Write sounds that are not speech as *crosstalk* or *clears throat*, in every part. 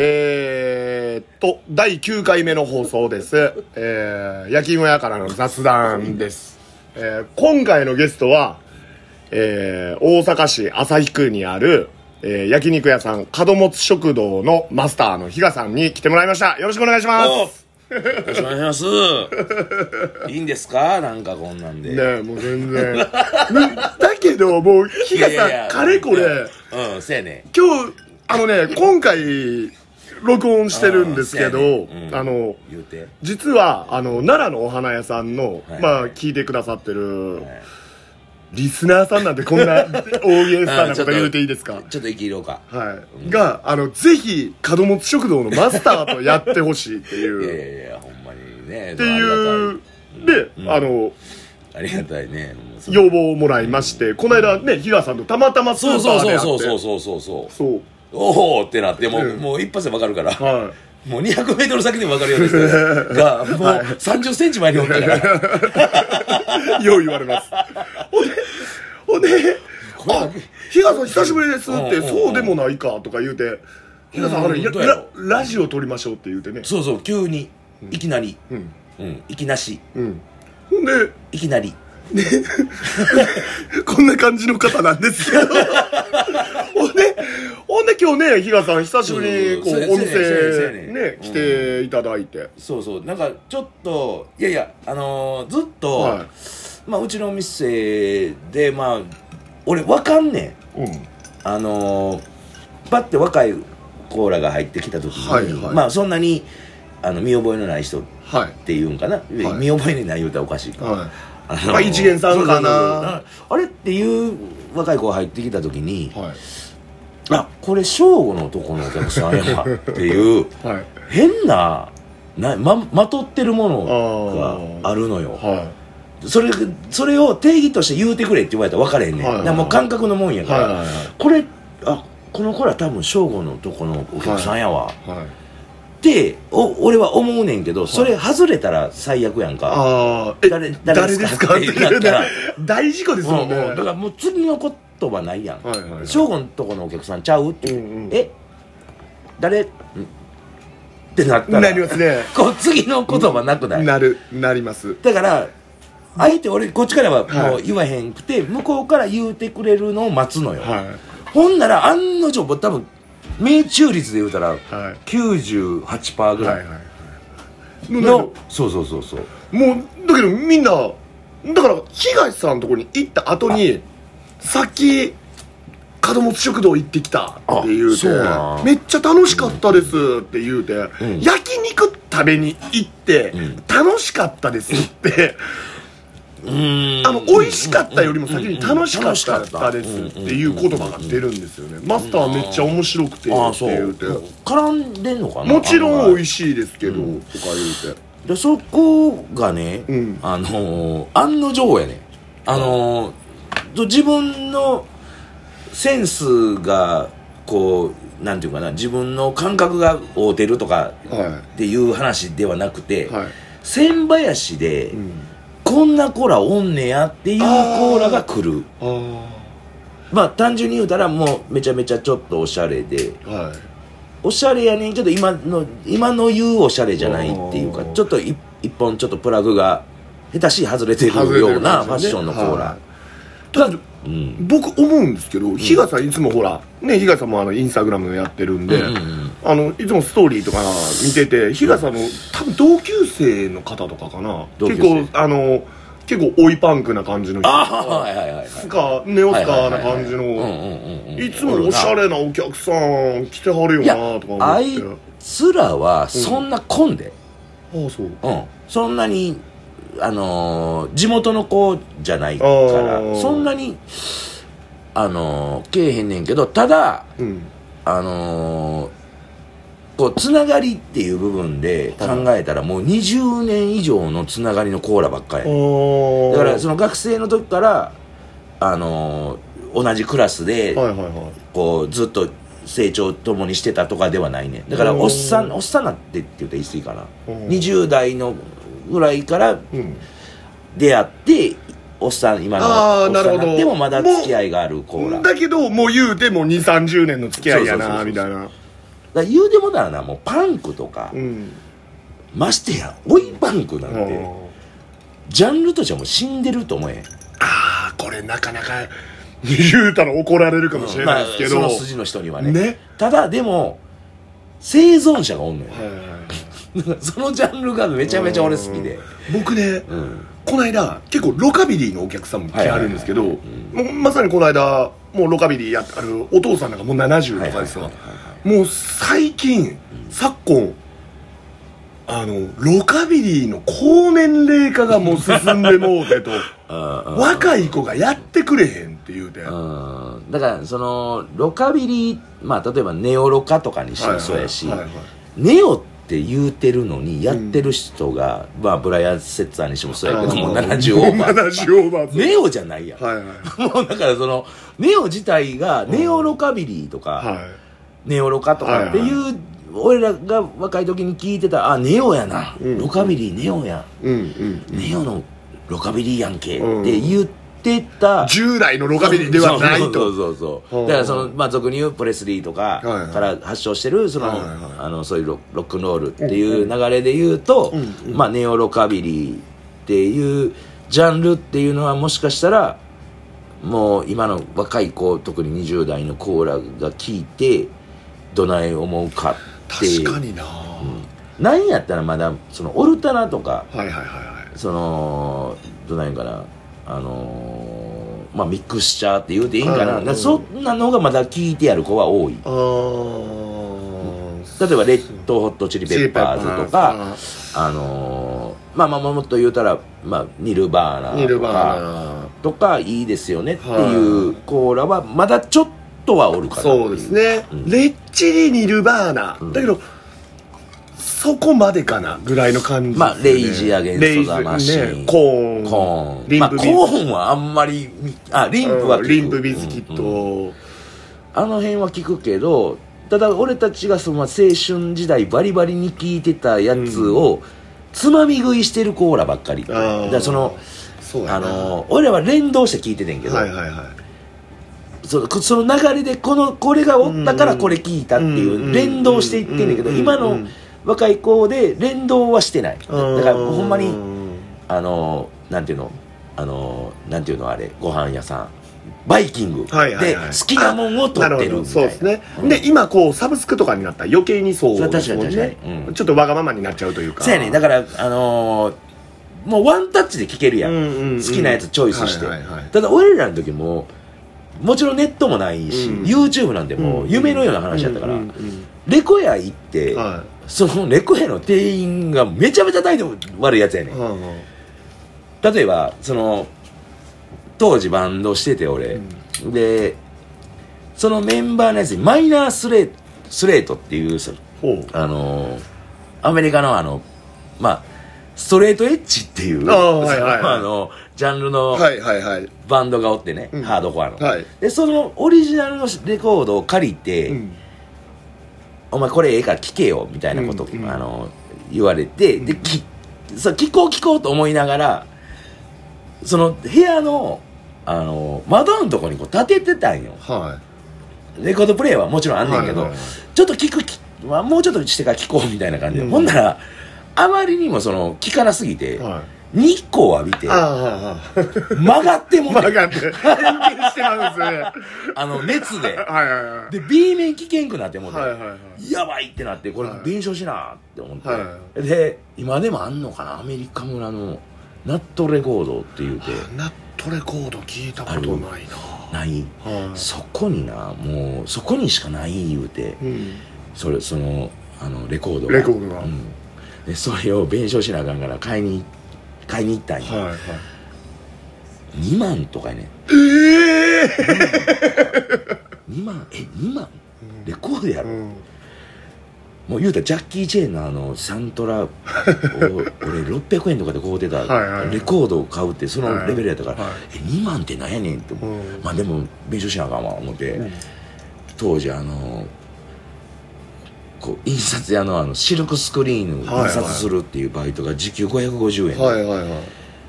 えーっと、第9回目の放送です。えー、焼き芋屋からの雑談です。えー、今回のゲストは、えー、大阪市旭区にある、えー、焼肉屋さん、門持食堂のマスターの比嘉さんに来てもらいました。よろしくお願いします。よろしくお願いします。*laughs* いいんですか？なんかこんなんで。ねえ、もう全然。だけど、もう、比嘉さん、かれこれ、うん、せやね今日、あのね、今回、録音してるんですけど、あねうんあの。実は、あの、奈良のお花屋さんの、はいまあ、聞いてくださってる、はいリスナーさんなんてこんな *laughs* 大げさなこと言うていいですか？ちょっと生きろうか。はい。が、あの、ぜひ、門持食堂のマスターとやってほしいっていいやう、いやいや、ほんまにね。っていう、で、あの、ありがたいね。要望をもらいまして、この間ね、比嘉さんとたまたまスーそうそうパーで会って。そうそうそうそうそう。そう。おおってなって、もう、うんもう一発でわかるから。はもう200メートル先でもわかるようですが、*laughs* もう30センチ前におったから。い。*laughs* よう言われます。ほんで、ほんで、あ、比嘉さん久しぶりですって、そうでもないかとか言うて、比嘉さん、あれ、ララジオ撮りましょうって言うてね。そうそう、急に、いきなり、うん。うん、いきなし、うん。ほんで、いきなり。*laughs* こんな感じの方なんですけど。ほんで、今日ね、比嘉さん久しぶりにこう、そうそうおそうそうやねんそうや店ねんね、来ていただいて。そうそう、なんかちょっと、いやいや、あのーずっと、はまあ、うちの店で、まあ、俺、わかんねん。い。うん。あのー、パッて若いコーラが入ってきた時に、はいはいまあ、そんなに、あの、見覚えのない人っはい。ていうんかな、見覚えのない言うたらおかしいか。はい。あのーまあ一元さんかなそうそうそうあれっていう若い子が入ってきた時に、はい。あ、これ、正午の男のお客さんやっていう、*laughs* はい。変な、なま、まとってるものがあるのよ。はそれ、それを定義として言うてくれって言われたら分かれへんねん。はいはいもう感覚のもんやい。から。はいはいはい。これ、あ、この子ら多分正午のとこのお客さんやわ。はい。って、お、俺は思うねんけど、それ外れたら最悪やんか。誰誰誰ですすか？ってなったらね。*laughs* 大事故ですもんね。うだからもう次の言葉ないやん。はいはいはい正午のとこのお客さんちゃうって。うんうんえ？誰？んってなったら。なりますね。*laughs* こう次の言葉なくない、なる、なります。だからあえて俺こっちからははいもう言わへんくて、向こうから言うてくれるのを待つのよ、はほんなら案の定僕多分命中率で言うたらい。はい。98%ぐらいはいはい。の、の、そうそうそうそうもう、だけどみんな、だから、東さんのところに行った後に、さっき、門持食堂行ってきたって言うて、めっちゃ楽しかったですって言うて、ん。焼肉食べに行ってん、楽しかったですって、うーん。あの、美味しかったよりも先に楽しかったたですっていう言葉が出るんですよね。マスターめっちゃ面白くて、って言うて。絡んでんのかな？もちろん美味しいですけど、とか言うて。でそこがね、うん。あのー案の定やね。あの自分のセンスがこうなんていうかな自分の感覚が合うてるとかはっていう話ではなくて、い。はい。千林で、うん。こんなコーラおんねやっていうコーラが来るあまあ単純に言うたらもうめちゃめちゃちょっとおしゃれであ。はい。おしゃれやねんけど今の今の言うおしゃれじゃないっていうかちょっと一一本ちょっとプラグが下手しい外れてるようなファッションのコーラ、だうん。僕思うんですけど、比嘉さんいつもほらね比嘉さんもあのインスタグラムやってるんで、あのいつもストーリーとか見てて比嘉さんの多分同級生の方とかかな。結構あの結構追いパンクな感じの人スカネオスカーな感じのいつもおしゃれなお客さん来てはるよなとか思あいってつらはそんな混んで、ああそう。うん、そんなにあのー地元の子じゃないかあらー。そんなにあのーけえへんねんけどただうん。あのーこうつながりっていう部分で考えたらもう20年以上のつながりのコーラばっかりだからその学生の時からあのー同じクラスではいはいはい。こうずっと成長ともにしてたとかではないねだからうんおっさんおっさんなってって言ったら言い過ぎかな。うん20代のぐらいからうん出会っておっさん今のおっさんなるほど。でもまだ付き合いがあるコーラだけどもう言うても2 3 0年の付き合いやなみたいな。から言うてもたらなもうパンクとか、うん。ましてや追いパンクなんて、ジャンルとしてはもう死んでると思えああこれなかなか *laughs* 言うたら怒られるかもしれないですけど、まあ、その筋の人にはね。ね。ただでも生存者がおんのよ、はいはい *laughs* そのジャンルがめちゃめちゃ俺好きで。僕ね、うん。この間結構ロカビリーのお客さんも来はるんですけど、はいはいもうまさにこの間もうロカビリーやってはるお父さんなんかもう70とかですよ、はいはいもう最近昨今あのロカビリーの高年齢化がもう進んでもうてと *laughs* 若い子がやってくれへんって言うて、うんだからそのロカビリーまあ例えばネオロカとかにしてもそうやし、はいはいはい。ネオって言うてるのにやってる人が、まあブライアン・セッツァーにしてもそうやけどもう70オーバー70オーバーネオじゃないやん、はいはいもうだからそのネオ自体がネオロカビリーとか、はい。ネオロカとかっていう、俺らが若い時に聞いてたあネオやな、うん。ロカビリーネオや、うんうんネオのロカビリーやんけ、うん。って言ってた従来のロカビリーではないと。そうそうそううんだからその、まあ、俗に言うプレスリーとかから発祥してるその、はいはいはい。あのそういうロロックンロールっていう流れで言うと、うんうんまあ、ネオロカビリーっていうジャンルっていうのはもしかしたらもう今の若い子特に20代のコーラが聞いてどない思うかって確かにな、なんやったらまだそのオルタナとかはいはいはいはい。そのどないんかなあのーまあミクスチャーって言うていいんかな、そんなのがまだ聞いてやる子は多い。例えばレッドホットチリペッパーズとかかあのーまあまあまあもっと言うたら、まあ、ニルバーナとかとかいいですよねっていうコーラはまだちょっとはおるかなそうですね、うん。レッチリニルバーナ、うん。だけどそこまでかなぐらいの感じね、まあレイジアゲンストザマシン。ねコーン。コーン。まあコリンプビーンはあんまりみあリンプはリンプビスキット、うんうん。あの辺は聞くけどただ俺たちがその青春時代バリバリに聞いてたやつを、つまみ食いしてるコーラばっかり。だそのあの俺らは連動して聞いててんけど、はいはいはい。そのその流れでこのこれがおったからこれ聞いたっていう連動していってんだけどうん。今の若い子で連動はしてない。だからほんまにうんあのなんていうの？あのなんていうのあれ？ご飯屋さん。バイキング。で好きなもんを取ってるみたいな。そうですね、うん。で今こうサブスクとかになったら余計にそうですもん確かに。確ねうん。ちょっとわがままになっちゃうというか。そうやね。だからあのーもうワンタッチで聴けるやん,、うんうんうん。好きなやつチョイスして、はいはいはいただ俺らの時ももちろんネットもないし、うん。YouTube なんてもう夢のような話やったから、うんうんうんレコヤ行って、はそのレコヤの店員がめちゃめちゃ態度悪いやつやねいん、はいはい例えばその当時バンドしてて俺、でそのメンバーのやつにマイナースレースレートっていうあのーアメリカのあのまあストレートエッジっていうはいはい。*laughs* あのジャンルのはいはいはい。バンドがおってね、うん。ハードコアの、はい。でそのオリジナルのレコードを借りて、うんお前これええから聴けよみたいなこと、うんうん。あの言われて、できそう聞こう聞こうと思いながらその部屋のあの窓のとこにこう立ててたんよ。はレコードプレイはもちろんあんねんけど、はいはいはい。ちょっと聞くき、まあ、もうちょっとしてから聞こうみたいな感じで、うんほんならあまりにもその聞かなすぎて、いはい日光浴びて曲がっても曲がって。変形してまうんですよね。あの熱で。はいはいはい。で B 面聞けんくなってもうて、はいはいはい。やばいってなってこれはい。弁償しなって思って、はで今でもあんのかな？アメリカ村のナットレコードっていうて。ナットレコード聞いたことないな。ない。はい。そこになもうそこにしかない言うてうん。それそのあのレコードが。レコードが。うん、でそれを弁償しなあかんから買いに買いに行ったんや、はいはい。2万とかやねええ2万。え2万？レコードやろ、うん。もう言うたらジャッキー・チェーンのあのサントラを *laughs* 俺600円とかで買うてたはいはい。レコードを買うってそのレベルやったから、はい。え2万ってなんやねんって思う、うん。まあでも弁償しなあかんわ思って、うん。当時あのこう印刷屋のあのシルクスクリーンを印刷するっていうバイトが時給550円で、はいはいはい。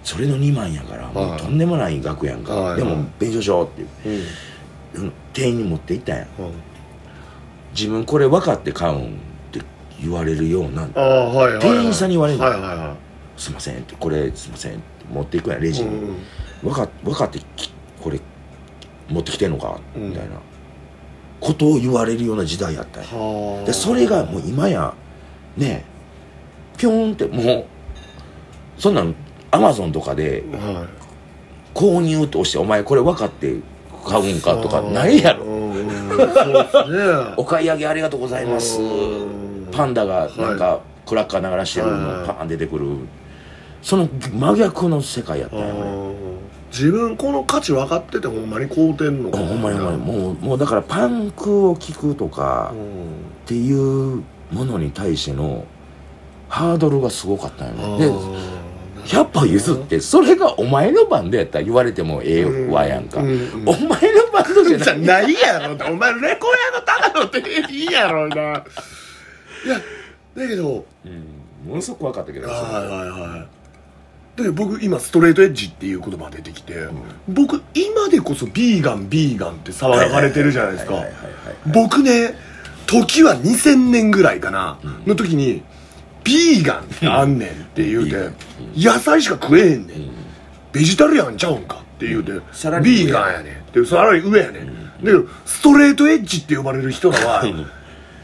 それの2万やからもうはいとんでもない額やんか、はい。はいでも弁償しようっていう。うん。うん店員に持って行ったんや。うん。自分これ分かって買うんって言われるようなはいはい、はい、店員さんに言われるの。はいはいはすい。ませんってこれすいませんって持っていくやんレいジに、うん分か分かってきこれ持ってきてんのかうんみたいなことを言われるような時代やったでそれがもう今やねピョンってもうそんなんアマゾンとかでは購入と押してお前これ分かって買うんいかとかないやろ。お買い上げありがとうございます。うんパンダがなんかクラッカー流らしてるはい。のパーン出てくる。その真逆の世界やったんやね。うん自分この価値分かっててほんまに買うてんのか。ほんまにほんまに。もうもうだからパンクを聞くとかうん。っていうものに対してのハードルがすごかったんやね。で100歩譲ってそれがお前のバンドやったら言われてもええわやんか、うんうんお前のバンドじゃない。*laughs* ないやろ。お前レコヤのただのっていいやろな。*laughs* いやだけどうんものすごく分かったけどはいはいはいだけど僕今ストレートエッジっていう言葉が出てきて、僕今でこそビーガンビーガンって騒がれてるじゃないですか。僕ね時は2000年ぐらいかな、の時にビーガンってあんねんって言うて、野菜しか食えへんねん、うん。ベジタリアンちゃうんかって言うて、ビーガンやねんってさらに上やねん、だけどストレートエッジって呼ばれる人らは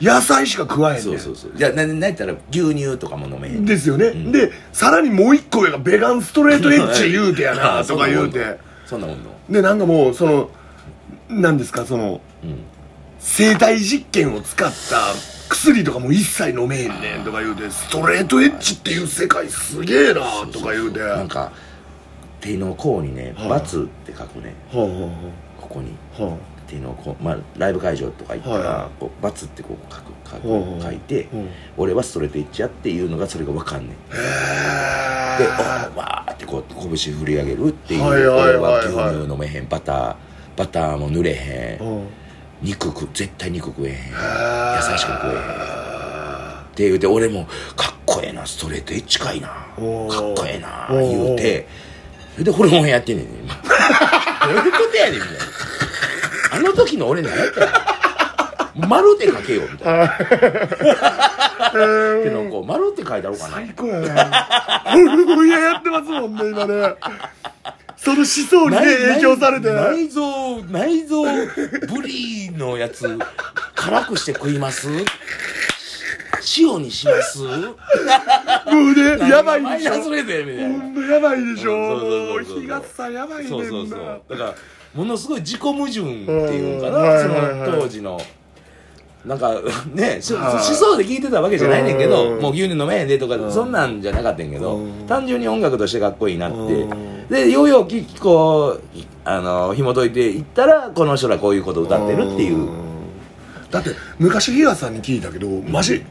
野菜しか食わへんねん。そうそうそう。じゃあななんやったら牛乳とかも飲めへんですよね、ん。でさらにもう一個上がベガンストレートエッジ言うてやなとか言うて。そんなもんの。でなんかもうそのなんですかそのうん。生体実験を使った薬とかも一切飲めへんねんとか言うて。ストレートエッジっていう世界すげえなとか言うて。はなんか手の甲にねはい「×」って書くね。ここにあはあ手の甲まあライブ会場とか行ったらはこう「×」ってこう書く書く書いてう。ん俺はストレートエッジやっていうのがそれが分かんねん。へでえおわーってこう拳振り上げるっていうはいはい俺は牛乳飲めへんバターバターも塗れへん。う。ん肉食絶対肉食えへん。へ野菜しか食えへん。って言うて俺もかっこええなストレートエッジかいな。かっこええな言うて。それでホルモンやってんねんどういうことやねんみたいなあの時の俺何やったら丸で書けよみたいな。*laughs* けどこう丸って書いてあろうかな。最高やな。俺も嫌やってますもんね今ね。その思想にね影響されて。内臓内臓ブリのやつ辛くして食います？塩にします？もうねやばいでしょ。マイナみたいなほんとやばいでしょ。うんそうそうもうそう。そう日傘やばいねんな。そうそうそう。だからものすごい自己矛盾っていうかうんな、その当時の。なんか *laughs* ねしはい。思想で聞いてたわけじゃないねんけどうん。もう牛乳飲めへんでとかうん。そんなんじゃなかったんやけどうん。単純に音楽としてかっこいいなって。うん。でようようきこうあの紐解いていったらこの人らこういうこと歌ってるっていう。だって昔日賀さんに聞いたけどマジ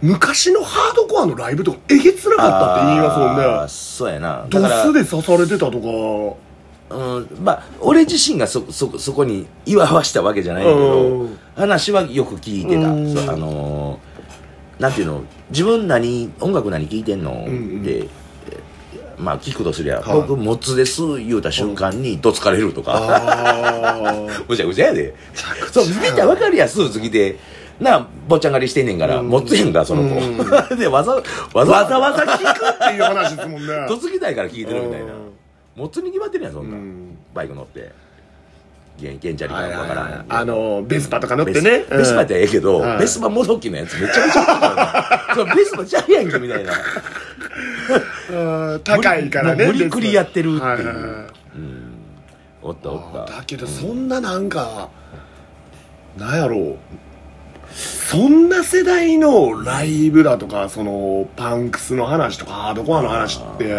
昔のハードコアのライブとかえげつなかったって言いますもんね。そうやな。ドスで刺されてたとうん、まあ俺自身がそそそこに岩わしたわけじゃないけうどん。話はよく聞いてた。うん。そうあのーなんていうの自分何音楽何聴いてんの、んうん。ってえまあ聞くとすりゃ、はい。僕モツです言うた瞬間にどつかれるとか、あ *laughs* むちゃくちゃやで。そう見たら分かるやんスーツ着てなあ坊ちゃん狩りしてんねんから、うん。モツやんかその子、*laughs* でわざわあざわざわざ聞くっていう話ですもんね。*laughs* どつきたいから聞いてるみたいなうんモツに決まってるやんそんな、うん。バイク乗って。ゲンゲンチャリかはいはい分からんはい。あのベスパとか乗ってね。ベスパやったらええけど、はい。ベスパもどきのやつめちゃめちゃそうベスパちゃうやんけみたいな。う *laughs* ん高いからねもう無理くりやってるっていう。はいはいはい。おったおった。だけどそんななんか、なんやろう。そんな世代のライブだとかそのパンクスの話とかハードコアの話って、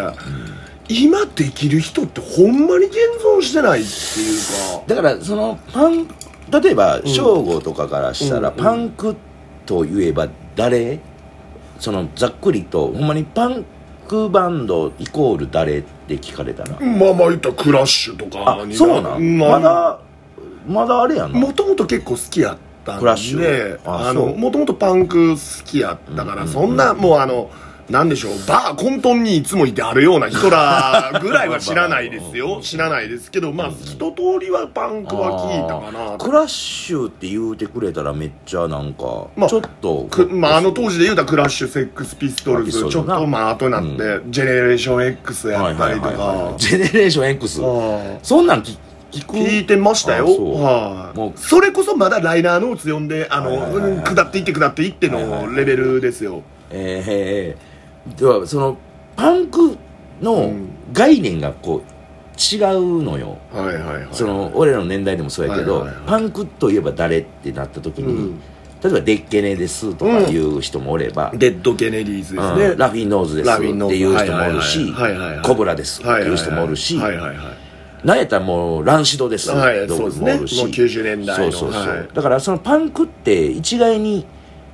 今できる人ってほんまに現存してないっていうか。だからそのパン例えば省吾とかからしたら、うん。パンクといえば誰？そのざっくりとほんまにパンクバンドイコール誰って聞かれたら、まあまあ言ったらクラッシュとかあにそうなん、まだまだあれやんなもともと結構好きやったんでクラッシュ。あもともとパンク好きやったから、うん。そんなもうあのなんでしょう。バー混沌にいつもいてあるような人らぐらいは知らないですよ。*laughs* 知らないですけどまあ一通りはパンクは聞いたかなクラッシュって言うてくれたらめっちゃなんか、まあちょっとくまあ、あの当時で言うたらクラッシュセックスピストルズちょっとまあ後になって、ジェネレーション X やったりとか。ジェネレーション X そんなん聞聞いてましたよ。はい。もう。それこそまだライナーノーツ読んであの、下っていって下っていってのレベルですよ、えー、ではそのパンクのうん。概念がこう違うのよ、はいはいはいその俺らの年代でもそうやけど、はいはいはいパンクといえば誰ってなった時に、うん。例えばデッケネですとかいう人もおれば、デッド・ケネディーズですね、うん。ラフィーノーズですってラフィーノーズいう人もおるしはいはいはいはい。コブラですっていう人もおるしはいはいはいはいなんやったらもうランシドですはいってそうですね。もおるしもう90年代の。そうそうそう、はい。だからそのパンクって一概に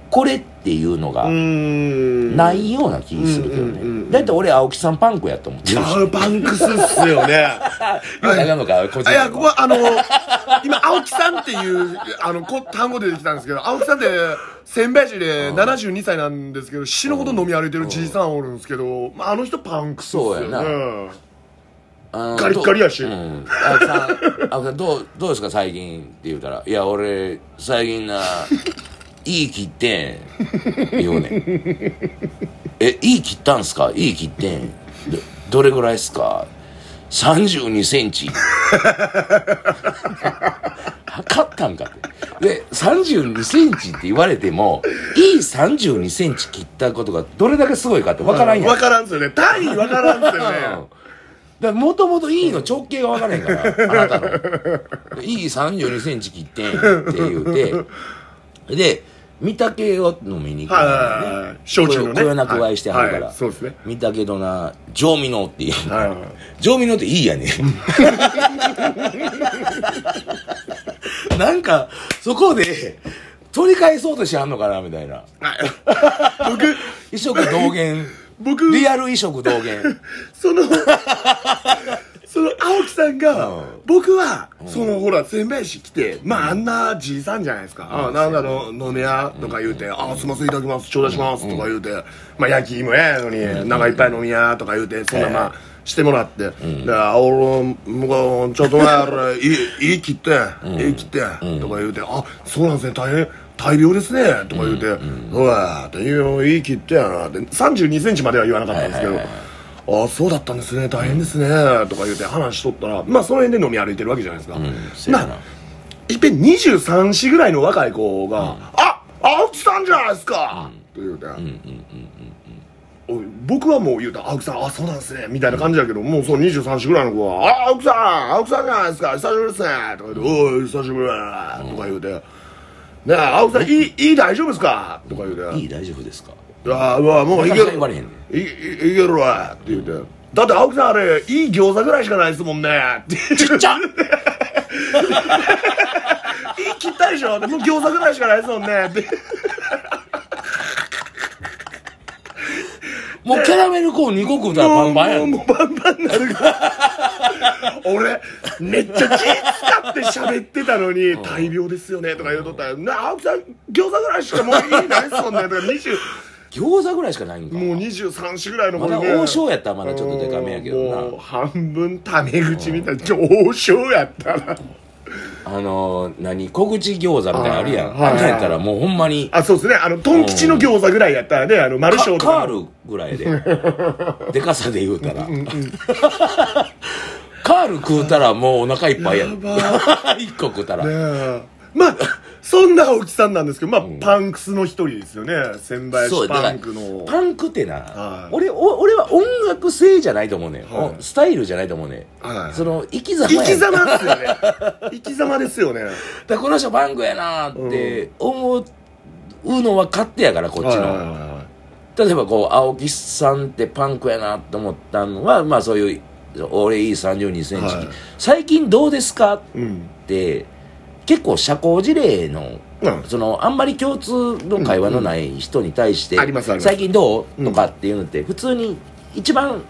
これっていうのがないような気するけどね。だいたい俺青木さんパンクやと思ってるしあパンクスっすよね。言うたらあかいや、ここはあの、今、青木さんっていう、あの、こ単語出てきたんですけど、青木さんって、仙台市で72歳なんですけど、死ぬほど飲み歩いてるじいさんおるんですけど、まあ、あの人パンクスっすよね。そうやな。あのガリッガリやし。どうん、青木さん青木さんどうどうですか最近って言うたら「いや俺最近ないい切ってん」言うね。*laughs* ん「えいい切ったんすか？いい切ってん。どどれぐらいっすか？3 2センチ。*laughs* 測ったんかって。で3 2センチって言われてもいい3 2センチ切ったことがどれだけすごいかって分からんやん。わからんすよね。単位わからんすよね。*laughs* だもともと E の直径が分からへんから、あなたの。E32 センチ切ってんって言うて、で、御嶽を飲みに行くはいはいはいはい焼酎のねこよなく愛してはるから。はいはいそうですね御嶽どな、上味のっていう。はいはい上味のっていいやねなんか、そこで、取り返そうとしはんのかなみたいな。僕、*laughs* 異色同源。僕、リアル異色同源。*laughs* その、その青木さんが、うん。僕は、そのほら、仙台市来て、まああんなじいさんじゃないですか。あなんだろう、飲み屋とか言うて、あすいませんいただきます、頂戴します、とか言うて、まあ焼き芋やのに、なんかいっぱい飲み屋とか言うて、そんなまあ、してもらって、で、あ俺、もうちょっと前あれ、いい、切って、いい切って、とか言うて、あ、そうなんですね、大変、大病ですね、とか言うて、うわって、いい切ってやな、って、32センチまでは言わなかったんですけど、ああそうだったんですね。大変ですね、とか言うて話しとったらまあその辺で飲み歩いてるわけじゃないですか、うん、せやな。いっぺん23歳ぐらいの若い子が「あ青木さんじゃないですか!」って言うて、おい僕はもう言うたら青木さんあそうなんですね。みたいな感じだけど、もうその23歳ぐらいの子は「あ青木さん青木さんじゃないですか。久しぶりですね」とか言って「おい久しぶりだ」とか言うて「ねえ青木さん。いいいい大丈夫ですか?」とか言うて。いい、大丈夫ですか？ああ、まあ、もういける。わいいいけるわ、って言うて。だって、青木さんあれ、いい餃子ぐらいしかないですもんね。ってちっちゃ *laughs* いい切ったでしょもう餃子ぐらいしかないですもんね。って。*laughs* もうキャラメルコーン2個食うたらパンパンやん。もうもうパンパンになるから。*laughs* 俺、めっちゃ気使って喋ってたのに、大病ですよね、とか言うとったら、な、青木さん、餃子ぐらいしかもういいないですもんね、とか、20、餃子ぐらいしかないんか。もう23歳ぐらいのまだ王将やったらまだちょっとデカめやけどなもう半分タメ口みたいな王将やったらあのー、何小口餃子みたいなのあるやん。はいあんなんやったらもうほんまに、あそうですねあのトン吉の餃子ぐらいやったらねあの丸カ小とかカールぐらいで。*laughs* でかさで言うたら。*laughs* カール食うたらもうお腹いっぱいやん。*laughs* 一個食うたら。まあそんな青木さんなんですけどまあ、パンクスの一人ですよね。千林そうだからパンクの。パンクってな、はい。俺お俺は音楽性じゃないと思うねん、はい。おスタイルじゃないと思うねん、はいその生き様や生き様ですよね。*laughs* 生き様ですよね。だからこの人パンクやなって思うのは勝手やからこっちの、はいはいはいは例えばこう青木さんってパンクやなと思ったのはまあそういう俺いい3 2センチ、はい。最近どうですか？っいうん。て結構社交辞令のうん。そのあんまり共通の会話のない人に対して、最近どう？とかっていうのって普通に一番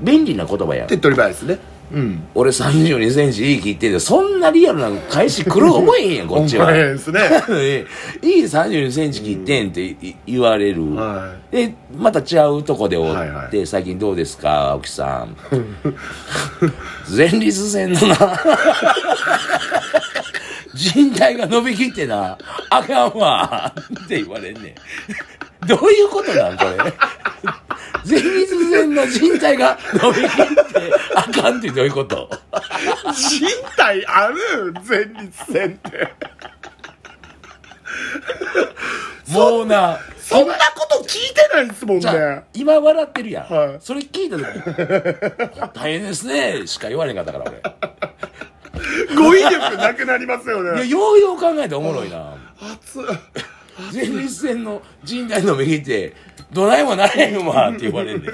便利な言葉やん、手っ取り早いですね。うん。俺3 2センチいい切ってんでそんなリアルな返し来る思えへんやん *laughs* こっちは。ですね。*laughs* いい3 2センチ切ってんってい言われる、はでまた違うとこでおって、はいはい。最近どうですか青木さん。*laughs* 前立腺のな人体が伸びきってなあかんわって言われんねん。どういうことなんこれ？前立腺の人体が伸びきってあかんってどういうこと？人体ある？前立腺って。もうなそんなこと聞いてないですもんね。今笑ってるやん、はい。それ聞いた時 *laughs* 大変ですねしか言われんかったから俺語彙力なくなりますよいやねようよう考えておもろいな。熱っ。前立腺の人体の右ってどないもなれへんわって言われんねん。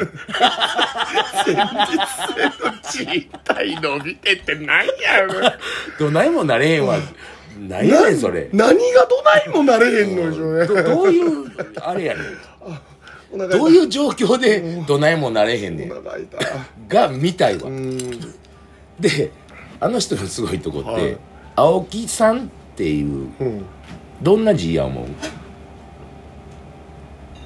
人体伸びてってなんやろどないもなれへんわ。何やねんそれ。何がどないもなれへんのでしょうね。どどういうあれやねん。どういう状況でどないもなれへんねん。が見たいわ。うん。であの人のすごいとこって、はい。青木さんっていううん。どんな字や思う？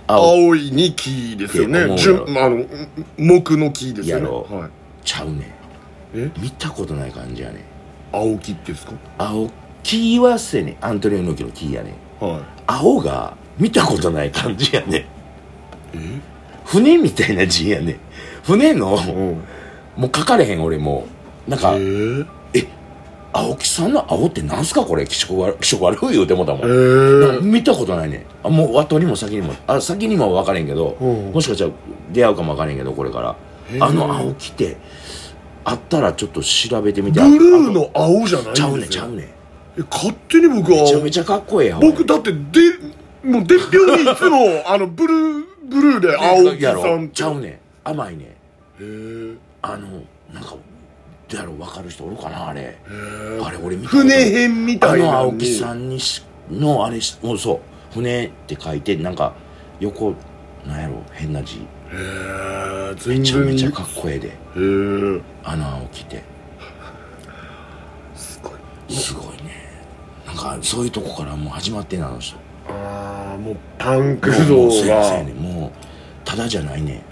青。青いに木ですよね。あの木の木ですよね。やろ。はい。ちゃうねん。え？見たことない感じやねん。青木ってですか？青木はせねアントニオ猪木の木やねん。はい。青が見たことない感じやねん。え？船みたいな字やねん。船のうん。もう書かれへん俺もうなんかえ青木さんの青ってなんすかこれ？気色悪気色悪い言うてもうたも。ん、えー見たことないね。んあもう後にも先にもあ先にも分からへんけど、うん。もしかしたら出会うかも分からへんけどこれから。あの青木ってあったらちょっと調べてみて。ブルーの青じゃないちゃようねんちゃうね。勝手に僕はめちゃめちゃかっこええやん僕だってでもう伝票にいつもあのブルーブルーで青木さやろんちゃうね。ん甘いね。んへえあのなんかどうやろ分かる人おるかなあれ。あれ俺見た船編みあたいなの青木にさんにしのあれしもうそう船って書いてなんか横なんやろ変な字。へえめちゃめちゃかっこええで。へえあの青木って。すごい。すごいね。なんかそういうとこからもう始まってんのあの人。ああもうパンク像が。やそうもうただじゃないね。ん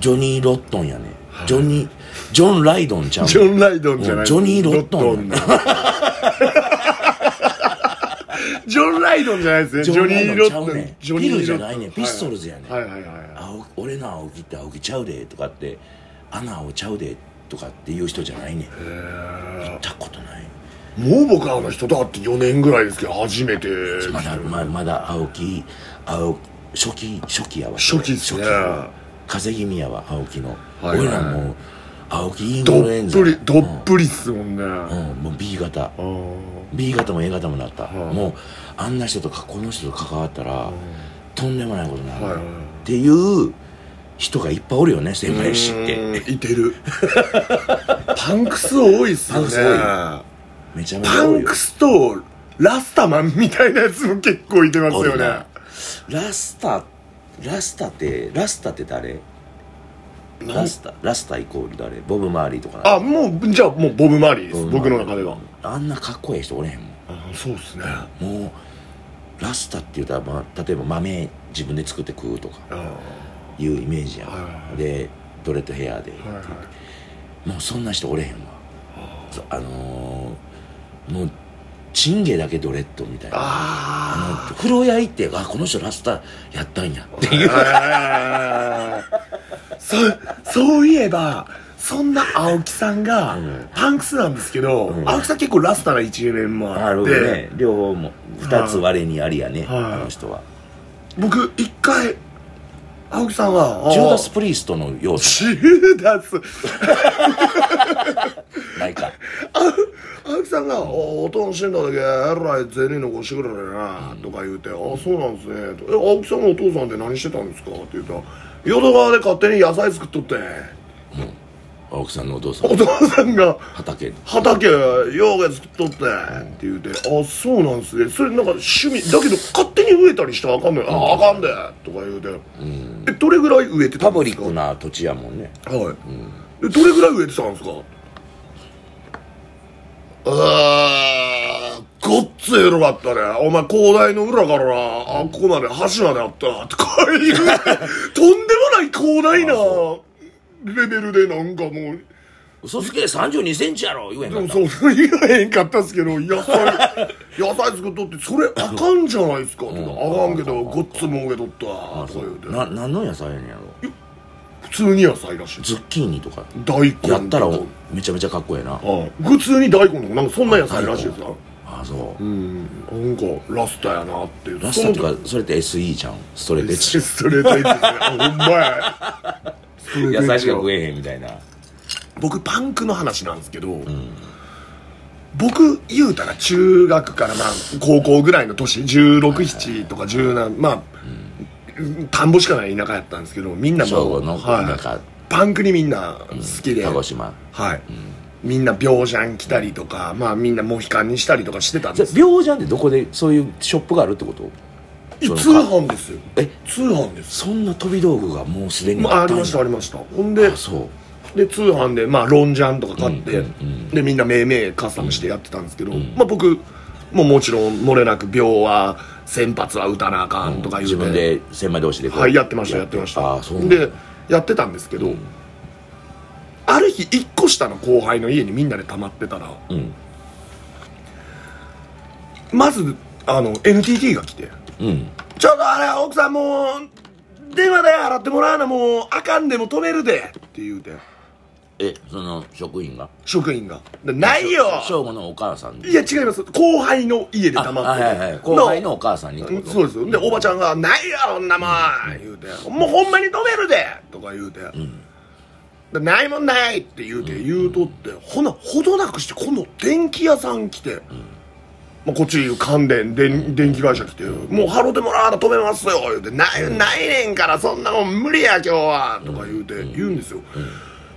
ジョニー・ロットンやねんジョニージョン・ライドンちゃうジョン・ライドンじゃない。ジョニーロットン。*laughs* ジョン・ライドンじゃないですね。ジジョョニー・ロットン。ピルじゃないね。んピストルズやね。んはい。はい。はい。はい。青俺の青木って青木ちゃうでとかってあの青ちゃうでとかっていう人じゃないねん。へ見たことない。えもう僕あの人と会って4年ぐらいですけど初めて。まだままだ青木青初期初期やわ初期っすね。初期風邪気味やわ青木の、はいはい。俺らもう青木インどフルエンザっぷりどっぷりっすもんねうん、うんもう B 型。B 型も A 型もなった、はいもうあんな人とかこの人と関わったら、とんでもないことになる、はいはい。っていう人がいっぱいおるよね先輩知って。うんいてる。*laughs* パンクス多いっすよね。パンクス多めちゃめちゃおるよ。パンクスとラスタマンみたいなやつも結構いてますよね。ラスタラスタってラスタって誰？ラスタラスタイコール誰？ボブ・マーリーとかな。あもうじゃあもうボブ・マーリーです。僕の中では。あんなかっこいい人おれへんもん。あそうっすね。あもうラスタって言ったら、まあ、例えば豆自分で作って食うとかあいうイメージやでドレッドヘアで、はいはい。もうそんな人おれへんわ。あのーもうチンゲだけドレッドみたいな。ああの風呂屋行ってあこの人ラスタやったんやっていう。あそそういえばそんな青木さんがうん。パンクスなんですけど、うん。青木さん結構ラスタな一面もああって。るね。両方も。二つ割れにありやね、はい。あの人は。僕一回青木さんがジューダス・あプリーストの要素ジューダスないか。青木さんが「おおとん死んだだけえらい銭残してくれるな」とか言うて「あそうなんですね」と「え青木さんのお父さんって何してたんですか?」って言ったら「淀川で勝手に野菜作っとって青木さんのお父さん。お父さんが畑。畑ようけ作っとって」って言うて「あそうなんですねそれなんか趣味だけど勝手に植えたりしたらあかんのよ、ああかんで」とか言うて。うん「えどれぐらい植えてたパブんですか?」リックな土地やもんね。はい、うん。ええどれぐらい植えてたんですか？あーごっつエロかったね。お前広大の裏からあここまで橋まであった。とかいうとんでもない広大なレベルでなんかもう。嘘つけ3 2センチやろ言えへんでかった。もそう言えへんかったっすけど野菜 *laughs* 野菜作っとってそれあかんじゃないですか。とか、あかんけどごっつもん植えとった。とか言う。てうな何の野菜やねんやろ。普通に野菜らしい。ズッキーニとか。大根とか。やったらめちゃめちゃかっこええな。はい普通に大根とかなんかそんな野菜らしいですよ。あそう。うん。なんかラスタやなっていう。ラスタっていうかかそれって SE じゃん。ストレートエッチ *laughs* ストレートエッジですねあほんまや。*laughs* 野菜しか食えへんみたいな。僕パンクの話なんですけど、僕言うたら中学からまあ高校ぐらいの年1617とか10何まあ、田んぼしかない田舎やったんですけどみんなもう、のはいパンクにみんな好きで、鹿児島。はい、みんな病ジャン着たりとか、まあみんなモヒカンにしたりとかしてたんじゃです。病じゃんってどこでそういうショップがあるってこと？通販ですよ。え？通販です。そんな飛び道具がもうすでにまあ、りましたありました。ほんであそう。で通販でまあロンジャンとか買って、でみんな命名カスタムしてやってたんですけど、まあ僕ももちろん漏れなく病は先発は打たなあかんとか言うて、自分で千枚同士ではいやってましたやってました。でやってたんですけど、ある日1個下の後輩の家にみんなで泊まってたらうん。まずあの NTT が来てうん「ちょっとあれ奥さんもう電話代払ってもらうのもうあかんでも止めるで」って言うてえその職員が？職員が「でないよ!」正午のお母さんに。いや違います。後輩の家であ溜まっててはいはいはい。後輩のお母さんにってこと？そうですよ。でおばちゃんが「ないよそん。なもん」言うて「もうほんまに止めるで」とか言うて「でないもんない」って言うて言うとって。ほなほどなくして今度電気屋さん来て、まあ、こっち関連電電気会社来て「もう払ってもらわな止めますよ」言うて「ないないねんからそんなもん無理や今日は」とか言うて言うんですよ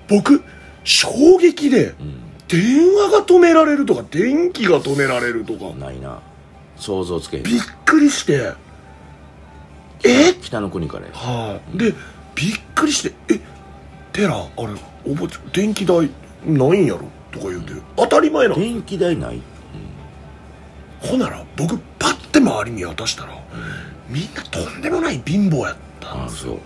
僕衝撃で電話が止められるとか電気が止められるとか。ないな。想像つけへん。びっくりして。え？北の国からや。はい。でびっくりして「え？テラあれおばちゃん電気代ないんやろ?」とか言うて。当たり前なの。電気代ない。ほなら僕パッて周り見渡したらみんなとんでもない貧乏やったんですよ。あそう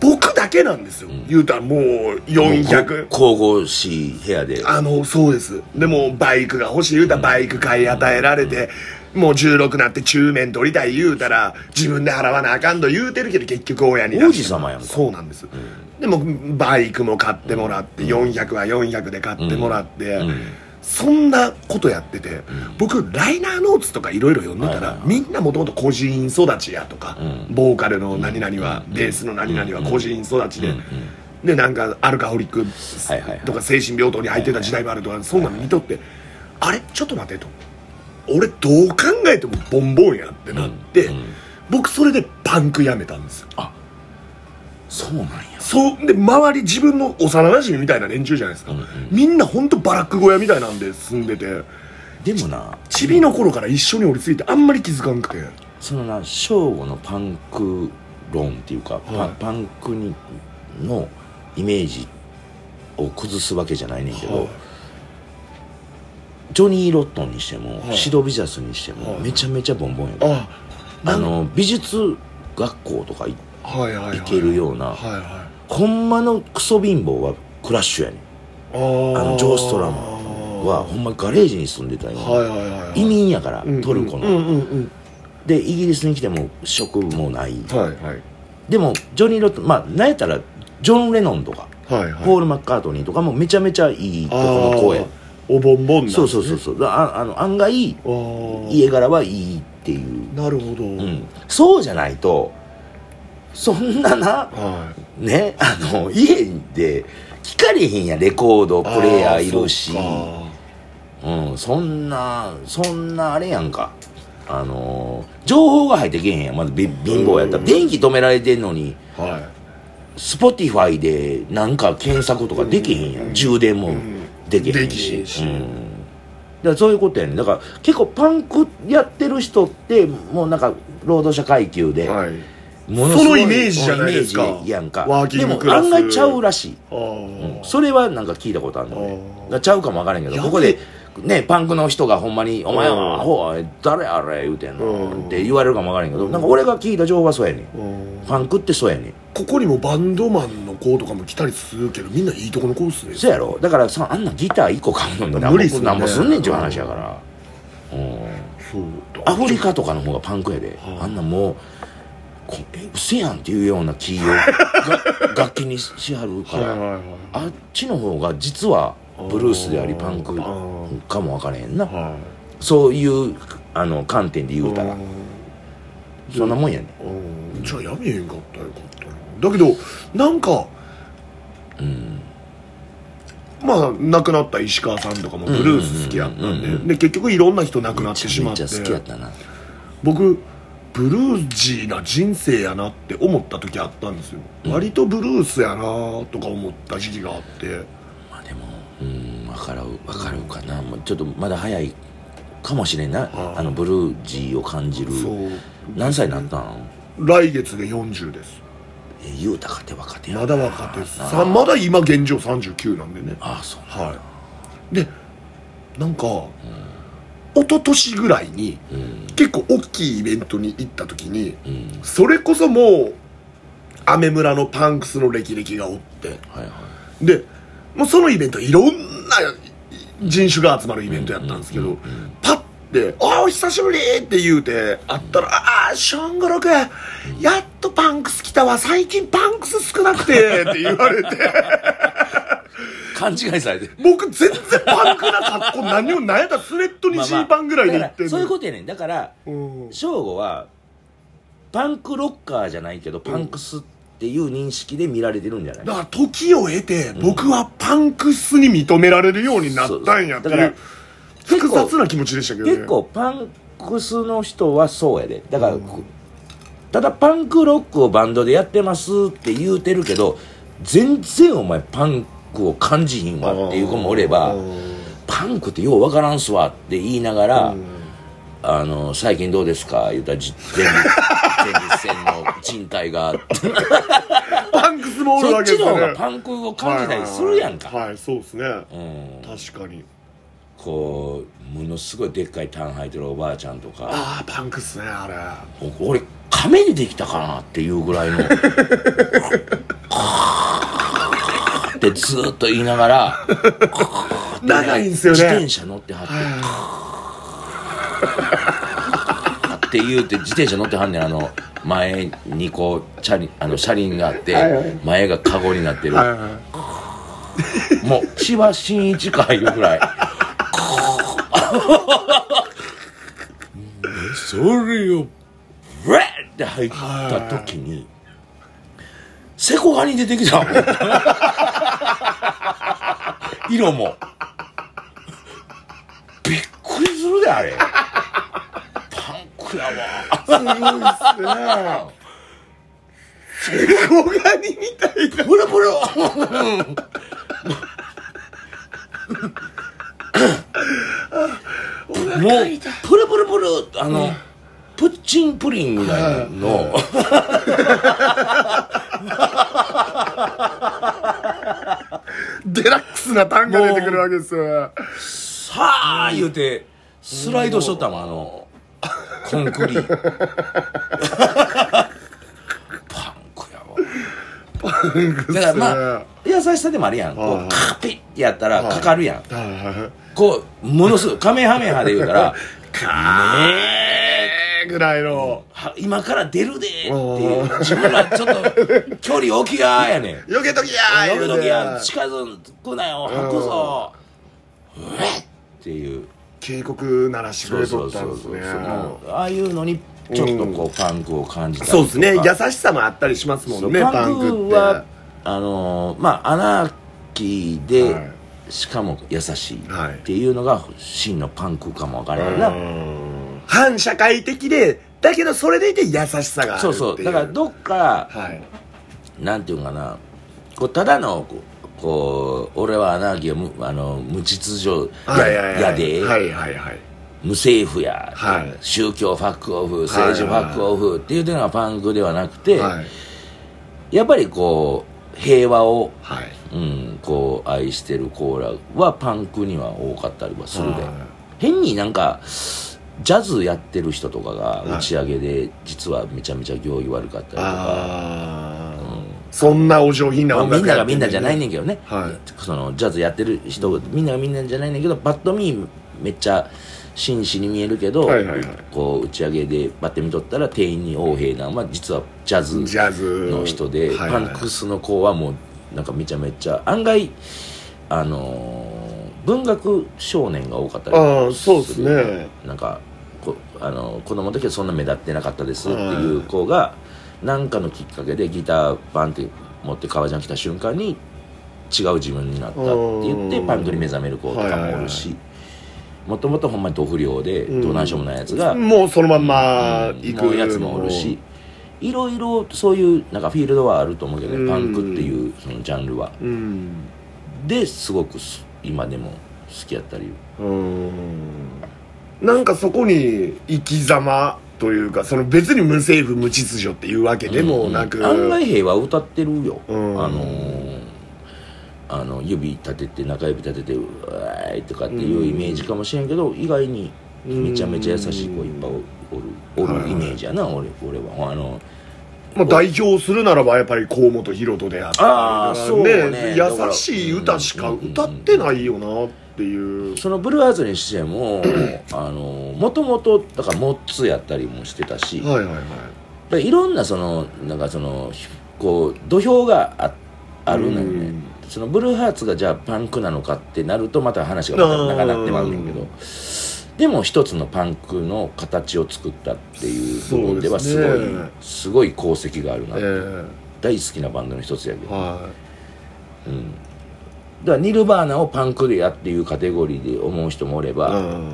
僕だけなんですよ、言うたらもう400神々しい部屋で。あのそうです。でもバイクが欲しい。言うたらバイク買い与えられて、もう16なって中面取りたい。言うたら自分で払わなあかんと言うてるけど結局親に王子様やんか。そうなんです、でもバイクも買ってもらって、400は400で買ってもらって、そんなことやってて、僕ライナーノーツとかいろいろ読んでたら、みんなもともと個人育ちやとか、うん。ボーカルの何々は、ベースの何々は個人育ちで、でなんかアルカホリックとか精神病棟に入ってた時代もあるとかそんなの見とってあれ？ちょっと待てと。俺どう考えてもボンボンやってなって、僕それでパンクやめたんですよそうなんや。そう。で周り自分の幼馴染みたいな連中じゃないですか、みんな本当バラック小屋みたいなんで住んでて。でもなチビの頃から一緒に降りついてあんまり気づかんくて。そのな正午のパンク論っていうか、パはい。パンクにのイメージを崩すわけじゃないねんけど、はい。ジョニー・ロットンにしても、はい。シド・ビザスにしても、はい。めちゃめちゃボンボンやで。ああの美術学校とかいはいはいはい行けるような。ほんまのクソ貧乏はクラッシュやねん。あのジョー・ストラマはほんまガレージに住んでたんよ、はいはいはいはい。移民やから、うんトルコの、でイギリスに来ても職もない、でもジョニー・ロットンまあなんやったらジョン・レノンとか、ポール・マッカートニーとかもめちゃめちゃいいとこの声。おぼんぼんなそうそうそうそう。ああの案外家柄はいいっていう、なるほど、うん、そうじゃないとそんななはねあの家で聞かれへんやレコードいプレーヤーいるし。うん、そんなそんなあれやんか。あの情報が入ってけへんやん。まずび貧乏やったら。うん。電気止められてんのに。はい。スポティファイでなんか検索とかできへんやん、充電もできへんし。うん、だからそういうことやねん。だから結構パンクやってる人ってもうなんか労働者階級で、はいものすごいそのイメージじゃないですか。イメージやんか。でも案外ちゃうらしい。あー。それはなんか聞いたことあるのね。ちゃうかもわからんけどここでねパンクの人がほんまに「お前うん。はアホ誰あれ?」言うてんのうん。って言われるかもわからんけどなんか俺が聞いた情報はそうやねん。うん。パンクってそうやねん。ここにもバンドマンの子とかも来たりするけどみんないいとこの子っすね。そうやろ。だからさあんなギター1個買うのなんぼ無理っすもんねなんぼすんねんちゅう話やから。うん。そう。アフリカとかの方がパンクやで、はああんなもうせやんっていうようなキーをが *laughs* 楽器にしはるから、はいはいはい。あっちの方が実はブルースでありパンクかも分からへんな。はそういうあの観点で言うたら。うん。そんなもんやね。うん。じゃあやめへんかったらよかったなだけどなんかうん。まあ亡くなった石川さんとかもブルース好きやったんで結局いろんな人亡くなってしまって。めっちゃ好きやったな。僕ブルージーな人生やなって思った時あったんですよ、うん。割とブルースやなとか思った時期があって。まあでもうん。分かる分かるかな、もうちょっとまだ早いかもしれんな。あーあのブルージーを感じる。そう。何歳になったん？来月で40です。え言うたかて若手やまだ若手です。まだ今現状39なんでね。ああそうはい。でなんか、一昨年ぐらいにうん。結構大きいイベントに行った時にうん。それこそもうアメ村のパンクスの歴々がおって。はいはい。でもうそのイベントいろんな人種が集まるイベントやったんですけど、パッて「ああお久しぶり!」って言うて会ったら「ああションゴロ君やっとパンクス来たわ最近パンクス少なくて」って言われて勘違いされてる。僕全然パンクな格好何もなんやったらスウェットにジーパンぐらいで行ってそういうことやねん。だからうん。省吾はパンクロッカーじゃないけどパンクスっていう認識で見られてるんじゃない？だから時を経て僕はパンクスに認められるようになったんやっていう複雑な気持ちでしたけどね。結構パンクスの人はそうやで。だから、ただパンクロックをバンドでやってますって言うてるけど全然お前パンクを感じひんわっていう子もおればパンクってようわからんすわって言いながら、あの最近どうですか？言うたらじ前立前立腺の人体がパンクスもおるそっちのわけですよね方がパンクを感じたりするやんか、はいはいはいそうですね。うん、確かに。こうものすごいでっかいタン履いてるおばあちゃんとか。ああパンクっすねあれ。お俺亀にできたかなっていうぐらいの *laughs* ってずーっと言いながら *laughs* 長いんすよね。自転車乗ってはってって言うて自転車乗ってはんねん。あの前にこうチャリあの車輪があって、前がカゴになってる、もう千葉真一かいうぐらい。それをブレッって入った時にセコガに出てきた色も。びっくりするであれ。パンクやわすごいっすね。セコガニみたい。なプルプルもうプルプルプルあの、プッチンプリンみたいなの、デラックスな単が出てくるわけですよ。さあ言うてスライドしとったもんあのコンクリ *laughs* パンクやわ。だからまあ優しさでもあるやん。こはいうカピッてやったらかかるやん。こうものすごいカメハメハで言うたら *laughs* えーぐらいの。は今から出るでっていう。自分らちょっと距離置きややねん。*laughs* 避けときやー呼ぶ時は言うて近づくなよ。吐くぞ。うえっっていう。警告鳴らしてくれとそうそうったんですね。そうそうもうああいうのにちょっとこうパンクを感じたそうですね。優しさもあったりしますもんねパパンクはあのーまあアナーキーで、はい。しかも優しいはいっていうのが真のパンクかもわからないな、うん反社会的でだけどそれでいて優しさがあるそうそう。だからどっかはい。なんていうのかな。こうただのこうこう俺はアナーキーはむあの無秩序や,、で、はいはいはい。無政府や、はい。宗教ファックオフ政治ファックオフっていうのがパンクではなくて、はい。やっぱりこう平和を、はい。うん、こう愛してるコーラはパンクには多かったりはするで、はい。変になんかジャズやってる人とかがはい打ち上げで実はめちゃめちゃ行儀悪かったりとか、ああ、そんなお上品なまあ音楽みんながみんなじゃないねねんけどね、はい。そのジャズやってる人みんながみんなじゃないねんけどパッと見めっちゃ紳士に見えるけど、こう打ち上げでバッて見とったら店員に横柄なのは実はジャズジャズ。の人で、はいはい。パンクスの子はもうなんかめちゃめちゃ案外あのー文学少年が多かったりああそうですね。なんかこあの子供の時はそんな目立ってなかったですっていう子が何かのきっかけでギターバンって持って革ジャン来た瞬間に違う自分になったって言ってうん。パンクに目覚める子とかもおるしもともとほんまにド不良でどないしようもないやつがもうそのまんま行くやつもおるしいろいろそういうなんかフィールドはあると思うけどうん。ねパンクっていうそのジャンルは。うん。ですごくす今でも好きやったり。うんなんかそこに生き様というかその別に無政府無秩序っていうわけでもなく、案外平和歌ってるよ、うん。あのーあの指立てて中指立てて「うわーい」とかっていうイメージかもしれんけど意外にめちゃめちゃ優しい子いっぱいおるおるイメージやな俺俺は。あのまあ、代表するならばやっぱり河本大翔であったりあーそうね。優しい歌しか歌ってないよなっていう、そのブルーハーツにしても *clears throat* あのもともとだからモッツやったりもしてたし、はいはいはい。いろんなそのなんかそのこう土俵がああるのよね。うん。そのブルーハーツがじゃあパンクなのかってなるとまた話がまた長なってまうねんけどでも一つのパンクの形を作ったっていう部分ではすごいすごい功績があるな、ええ。大好きなバンドの一つやけど、はうん、だからニルバーナをパンクでやっていうカテゴリーで思う人もおれい、ば、うん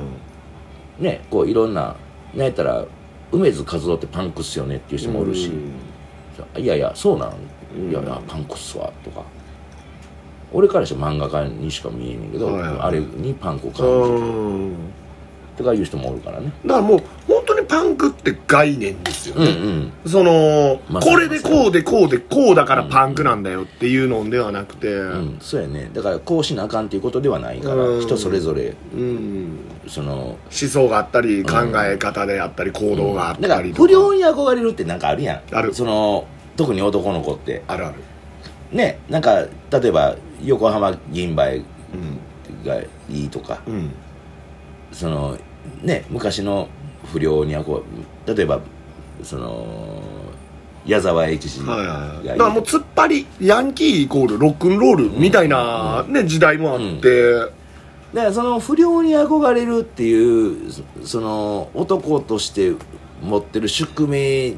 ねこういろんななんやったら梅津和夫ってパンクっすよねっていう人もおるし、いやいやそうなん、うん。いやいやパンクっすわとか。俺からしたら漫画家にしか見えねんけど、あれにパンクを感じうん。るとかいう人もおるからね。だからもう本パンクって概念ですようんうね、ん。その、まこれでこうでこうでこうだからパンクなんだよっていうのではなくて。うん。そうやね。だからこうしなあかんっていうことではないから、うん。人それぞれうん。その思想があったり考え方であったり行動があったりとか、不良に憧れるってなんかあるやん。ある。その特に男の子って。あるある。ね。なんか例えば横浜銀杯うん。がいいとか。うん。そのね。昔の不良にはこう例えばその矢沢永吉がはいだからもう突っ張りヤンキーイコールロックンロールみたいな、ね時代もあって、だからその不良に憧れるっていうそその男として持ってる宿命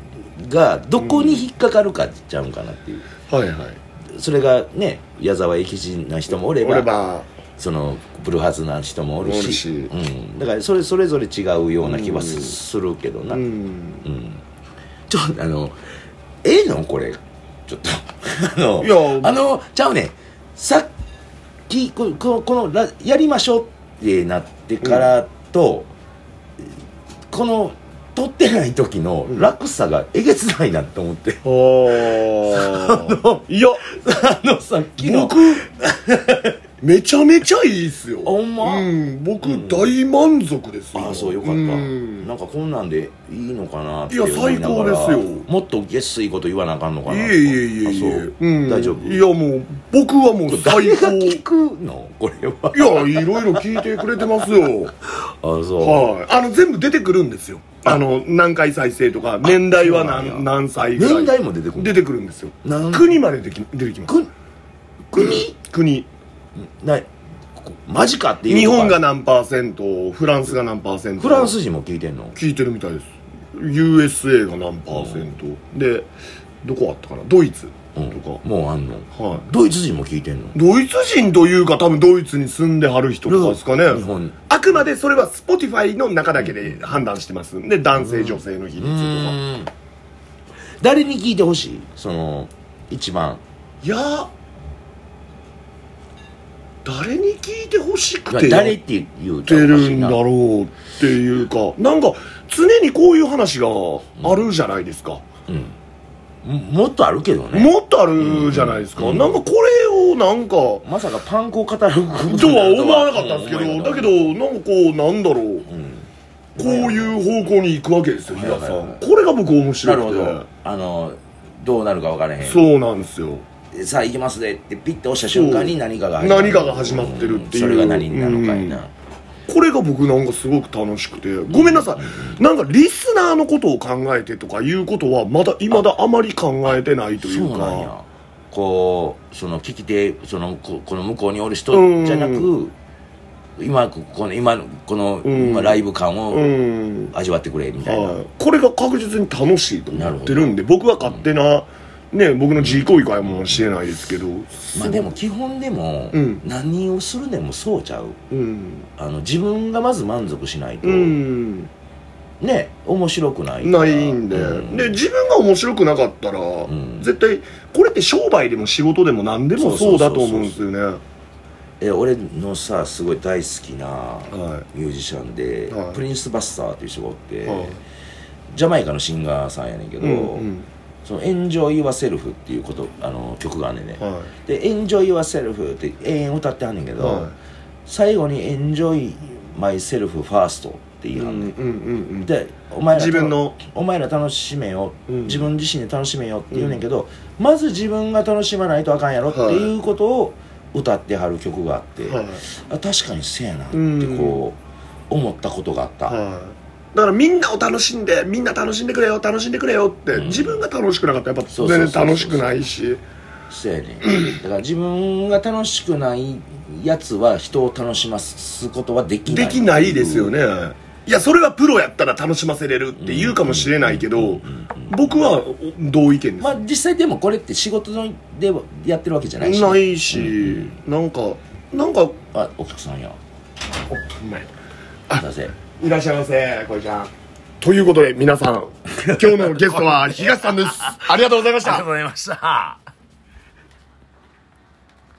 がどこに引っかかるかちゃうんかなっていう、はいはい。それがね矢沢永吉な人もおればそのブルーハーツな人もおるし。うん、だからそれそれぞれ違うような気はす,、するけどな、ううん。んちょっとあのええの？これ。ちょっと。*laughs* あのいや。あのちゃうね。さっきこここのラやりましょうってなってからと、この撮ってない時の落差がえげつないなと思って、*laughs* ああいや。*laughs* あのさっきの僕？めちゃめちゃいいっすよ。ほんま？うん。僕大満足ですよ。ああそうよかった、うん。なんかこんなんでいいのかなっていや思いながら。最高ですよ。もっとげっすいこと言わなあかんのかないえいえいえいえ。あそう、うん。大丈夫？いやもう僕はもう最誰が高。聞くの？これは。いやいろいろ聞いてくれてますよ。*laughs* あそう、はい。あの全部出てくるんですよ。あ。の何回再生とか年代はそうなんや。何何歳ぐらい。年代も出てくる出てくるんですよ。国まででき出てきます。く国？国なこマジかっていう日本がな何パーセントフランスが何パーセント。フランス人も聞いてんの？聞いてるみたいです。USA が何パーセント。でどこあったかな？ドイツうん。とか、もうあんの？はい。ドイツ人も聞いてんの？ドイツ人というか多分ドイツに住んではる人とかですかね。日本。あくまでそれは Spotify の中だけで判断してます。ん。で男性女性の比う率とか。誰に聞いてほしい？その一番。いや誰に聞いてほしくまあて誰って言うてるんだろうっていうかな。んか常にこういう話があるじゃないですか、ももっとあるけどね。もっとあるじゃないですか、うん。なんかこれをなんかまさかパン粉を語ることは思わなかったんですけど、うんだけどなんかこうなんだろう、うんこういう方向に行くわけですよ平さん。これが僕面白くて。なるほど。あのどうなるか分からへん。そうなんですよさあ行きますでってピッて押した瞬間に何かが何かが始まってるっていう。それが何になるのかいな、これが僕なんかすごく楽しくて。ごめんなさい。なんかリスナーのことを考えてとかいうことはまだ未だあまり考えてないといそううなんや。かこうその聞き手そのここの向こうにおる人うん。じゃなく今この今のこの、ライブ感うをん。味わってくれみたいな、はい、これが確実に楽しいと思ってるんで僕は勝手な、ね僕の自己意かもしれないですけど。まあでも基本でも、うん。何をするでもそうちゃう。うん。あの自分がまず満足しないと、うん。ね面白くないないんで、うん。で自分が面白くなかったら、ん。絶対これって商売でも仕事でも何でもそうだと思うんですよね。え俺のさすごい大好きなはミュージシャンで、はい。プリンス・バスターっていう人がおって、はい。ジャマイカのシンガーさんやねんけど、うんうんその「Enjoy Yourself」っていうことあの曲があんねんね、はで「Enjoy Yourself」って永遠歌ってはんねんけど、はい。最後に「Enjoy Myself First」って言いはんねん、うんうんうんうん。でお前ら自分の。お前ら楽しめよ、うん。自分自身で楽しめよって言うねんけど、まず自分が楽しまないとあかんやろっていうことを歌ってはる曲があって、はい。あ確かにせやなってうん。こう思ったことがあった、はいだからみんなを楽しんでみんな楽しんでくれよ楽しんでくれよって、自分が楽しくなかったらやっぱ全然楽しくないし。そうやね。だから自分が楽しくないやつは人を楽しますことはできない。できないですよね。いやそれはプロやったら楽しませれるって言うかもしれないけど僕は同意見です、まあ実際でもこれって仕事でやってるわけじゃないしね、ないし、なんかなんかあお客さんや。おうまいなぜいらっしゃいませこいちゃん。ということで皆さん今日のゲストは東さんです。*laughs* ありがとうございました。ございました